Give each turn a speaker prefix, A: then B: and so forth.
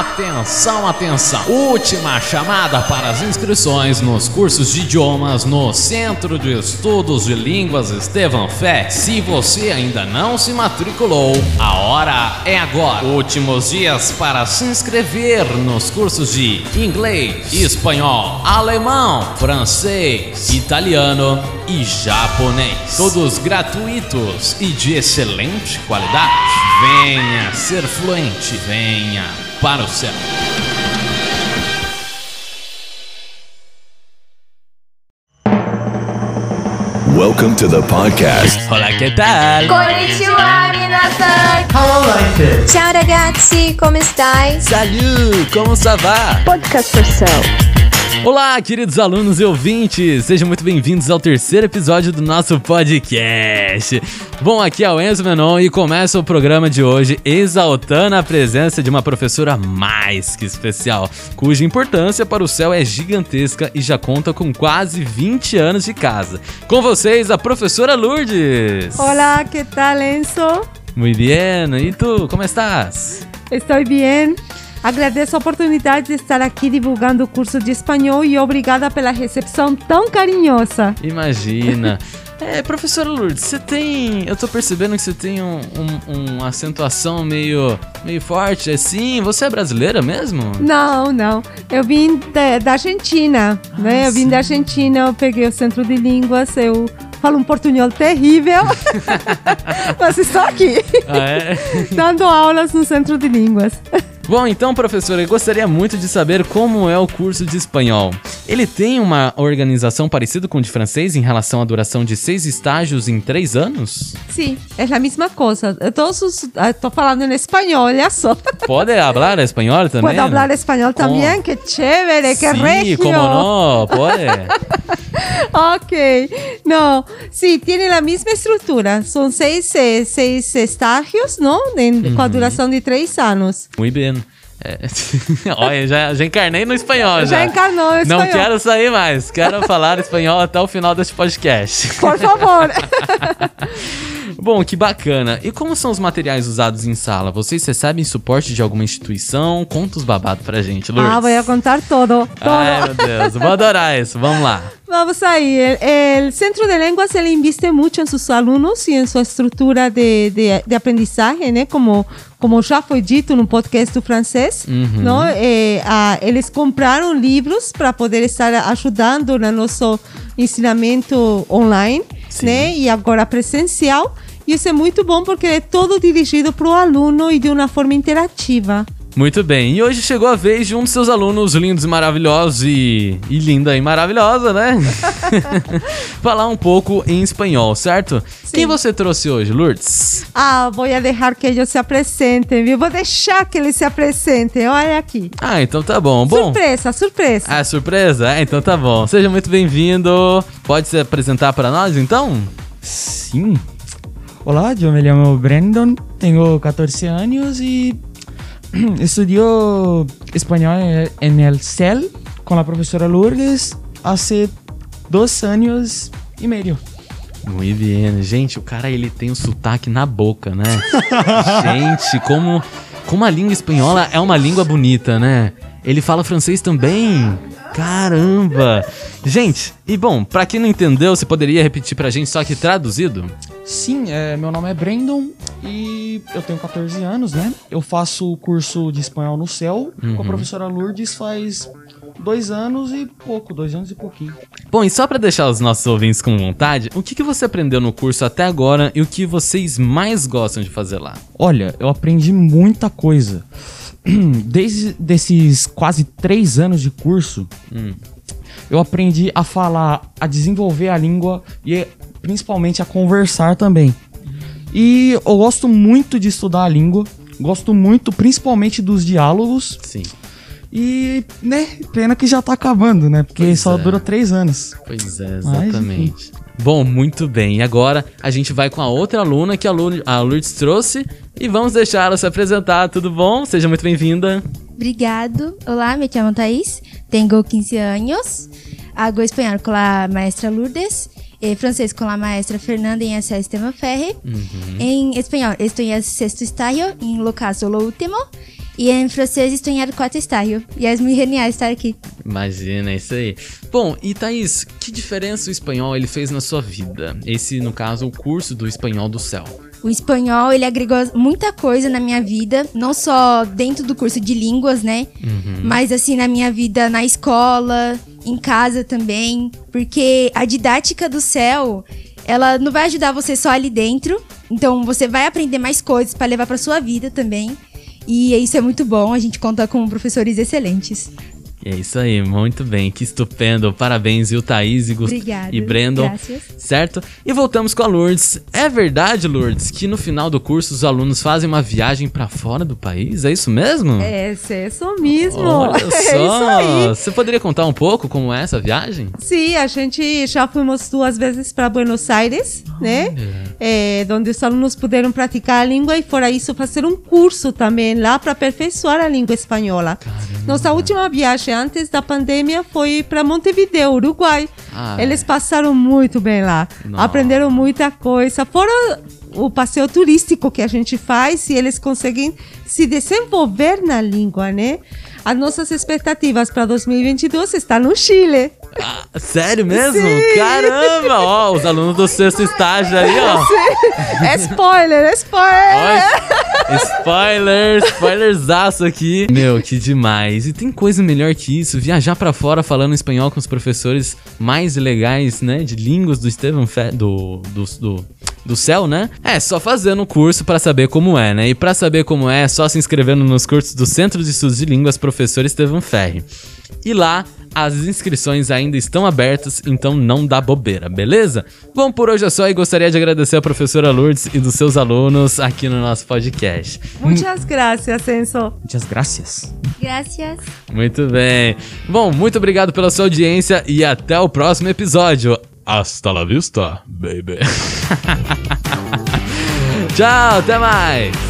A: Atenção, atenção! Última chamada para as inscrições nos cursos de idiomas no Centro de Estudos de Línguas Estevam Fé. Se você ainda não se matriculou, a hora é agora. Últimos dias para se inscrever nos cursos de inglês, espanhol, alemão, francês, italiano e japonês. Todos gratuitos e de excelente qualidade. Venha ser fluente, venha para o céu.
B: Welcome to the podcast.
A: Olá, que tal?
C: Konnichiwa, minasan!
D: Ciao ragazzi, come stai?
A: Salut, como ça va?
D: Podcast for Sale.
A: Olá, queridos alunos e ouvintes, sejam muito bem-vindos ao terceiro episódio do nosso podcast. Bom, aqui é o Enzo Menon e começa o programa de hoje exaltando a presença de uma professora mais que especial, cuja importância para o céu é gigantesca e já conta com quase 20 anos de casa. Com vocês, a professora Lourdes.
E: Hola, ¿qué tal Enzo?
A: Muito bem, e tu, como estás?
E: Estou bem. Agradeço a oportunidade de estar aqui divulgando o curso de espanhol e obrigada pela recepção tão carinhosa.
A: Imagina. É, professora Lourdes, você tem. Eu tô percebendo que você tem um, um- uma acentuação meio, meio forte, assim. Você é brasileira mesmo?
E: Não, não. Eu vim da, da Argentina, né? Eu vim da Argentina, eu peguei o centro de línguas, eu falo um portunhol terrível, mas estou aqui,
A: Ah, é?
E: dando aulas no centro de línguas.
A: Bom, então, professora, eu gostaria muito de saber como é o curso de espanhol. Ele tem uma organização parecida com o de francês em relação à duração de seis estágios em três anos?
E: Sim, é a mesma coisa. Eu Todos os, estou falando em espanhol, olha só.
A: Pode falar espanhol também?
E: Puedo hablar español también, qué chévere, qué
A: Sí,
E: regio.
A: como no, pode.
E: Ok, no, sí, tiene la misma estructura. Son seis, eh, seis estágios, ¿no? En- Con duração de três anos.
A: Muito bem. É, Olha, já, já encarnei no espanhol. Já,
E: Já encarnou no
A: Não
E: espanhol.
A: quero sair mais. Quero falar espanhol até o final desse podcast.
E: Por favor.
A: Bom, que bacana. E como são os materiais usados em sala? Vocês recebem suporte de alguma instituição? Conta os babados pra gente, Lourdes.
E: ah, voy a contar todo. todo.
A: Ai, meu Deus. Vou adorar isso. Vamos lá.
E: Vamos. El, el Centro de Lenguas ele inviste mucho en sus alumnos y en su estructura de, de, de aprendizaje, ¿no? Como, como já foi dito no podcast do francês,
A: Uhum.
E: não? É, ah, eles compraram livros para poder estar ajudando no nosso ensinamento online,
A: Sim.
E: né? E agora presencial. E isso é muito bom porque é todo dirigido para o aluno e de uma forma interativa.
A: Muito bem. E hoje chegou a vez de um dos seus alunos lindos e maravilhosos e, e linda e maravilhosa, né? Falar um pouco em espanhol, certo? Quem você trouxe hoje, Lourdes?
E: Ah, vou deixar que eles se apresentem, viu? Vou deixar que eles se apresentem. Olha aqui.
A: Ah, então tá bom. Bom,
E: Surpresa, surpresa.
A: Ah, surpresa? É, então tá bom. Seja muito bem-vindo. Pode se apresentar para nós, então?
F: Sim. Olá, eu me chamo Brandon, tenho 14 anos e estudio espanhol en el CEL con la profesora Lourdes hace dos años y medio.
A: Muito bem. Gente, o cara, ele tem o sotaque na boca, né? Gente, como, como a língua espanhola é uma língua bonita, né? Ele fala francês também. Caramba! Gente, e bom, pra quem não entendeu, você poderia repetir pra gente só que traduzido?
F: Sim, é, meu nome é Brandon e eu tenho 14 anos, né? Eu faço o curso de espanhol no CEL com a professora Lourdes faz dois anos e pouco, dois anos e pouquinho.
A: Bom, e só pra deixar os nossos ouvintes com vontade, o que, que você aprendeu no curso até agora e o que vocês mais gostam de fazer lá?
F: Olha, eu aprendi muita coisa. Desde desses quase três anos de curso, eu aprendi a falar, a desenvolver a língua e principalmente a conversar também. E eu gosto muito de estudar a língua, gosto muito principalmente dos diálogos.
A: Sim.
F: E, né, pena que já tá acabando, né? Porque
A: Pois
F: só
A: é.
F: dura três anos.
A: Pois é,
F: Mas,
A: exatamente. Bom, muito bem. E agora a gente vai com a outra aluna que a Lu- a Lourdes trouxe e vamos deixar ela se apresentar. Tudo bom? Seja muito bem-vinda.
C: Obrigado. Olá, me chamo Thaís, tenho 15 anos, hago espanhol com a maestra Lourdes, eh, francés com a maestra Fernanda em essa Esteban Ferre. Em espanhol, estou em sexto estágio, em lo caso lo último, E em francês estou em quatro estágio. E é muito genial estar aqui.
A: Imagina, é isso aí. Bom, e Thaís, que diferença o espanhol ele fez na sua vida? Esse, no caso, o curso do espanhol do céu.
C: O espanhol, ele agregou muita coisa na minha vida, não só dentro do curso de línguas, né? Uhum. Mas assim, na minha vida na escola, em casa também. Porque a didática do céu, ela não vai ajudar você só ali dentro. Então você vai aprender mais coisas para levar para sua vida também. E isso é muito bom, a gente conta com professores excelentes.
A: É isso aí, muito bem, que estupendo. Parabéns, viu, Thaís e, Gust
C: Obrigado,
A: e Brandon.
C: Graças.
A: Certo? E voltamos com a Lourdes. É verdade, Lourdes, que no final do curso os alunos fazem uma viagem para fora do país? É isso mesmo?
E: É, é isso mesmo.
A: Olha
E: É
A: só.
E: aí.
A: Você poderia contar um pouco como é essa viagem?
E: Sim, a gente já fomos duas vezes para Buenos Aires, né? É, onde os alunos puderam praticar a língua e fora isso fazer um curso também lá para aperfeiçoar a língua espanhola. Nossa última viagem antes da pandemia foi para Montevideo, Uruguai.
A: Ah,
E: Eles passaram muito bem lá,
A: Nossa.
E: aprenderam muita coisa. Fora o passeio turístico que a gente faz e eles conseguem se desenvolver na língua, né? As nossas expectativas para 2022 estão no Chile.
A: Ah, sério mesmo?
E: Sim.
A: Caramba! Ó, os alunos do sexto estágio aí, ó.
E: É spoiler, é spoiler!
A: Ó, spoiler, spoilerzaço aqui. Meu, que demais. E tem coisa melhor que isso? Viajar pra fora falando espanhol com os professores mais legais, né? De línguas do Estevam Fe... do, do, do, do céu, né? É, só fazendo o curso pra saber como é, né? E pra saber como é, é só se inscrevendo nos cursos do Centro de Estudos de Línguas Professor Estevam Ferri. E lá as inscrições ainda estão abertas, então não dá bobeira, beleza? Bom, por hoje é só e gostaria de agradecer a professora Lourdes e dos seus alunos aqui no nosso podcast.
E: Muitas graças, Enzo.
F: Muitas graças.
C: Graças.
A: Muito bem. Bom, muito obrigado pela sua audiência e até o próximo episódio. Hasta la vista, baby. Tchau, até mais.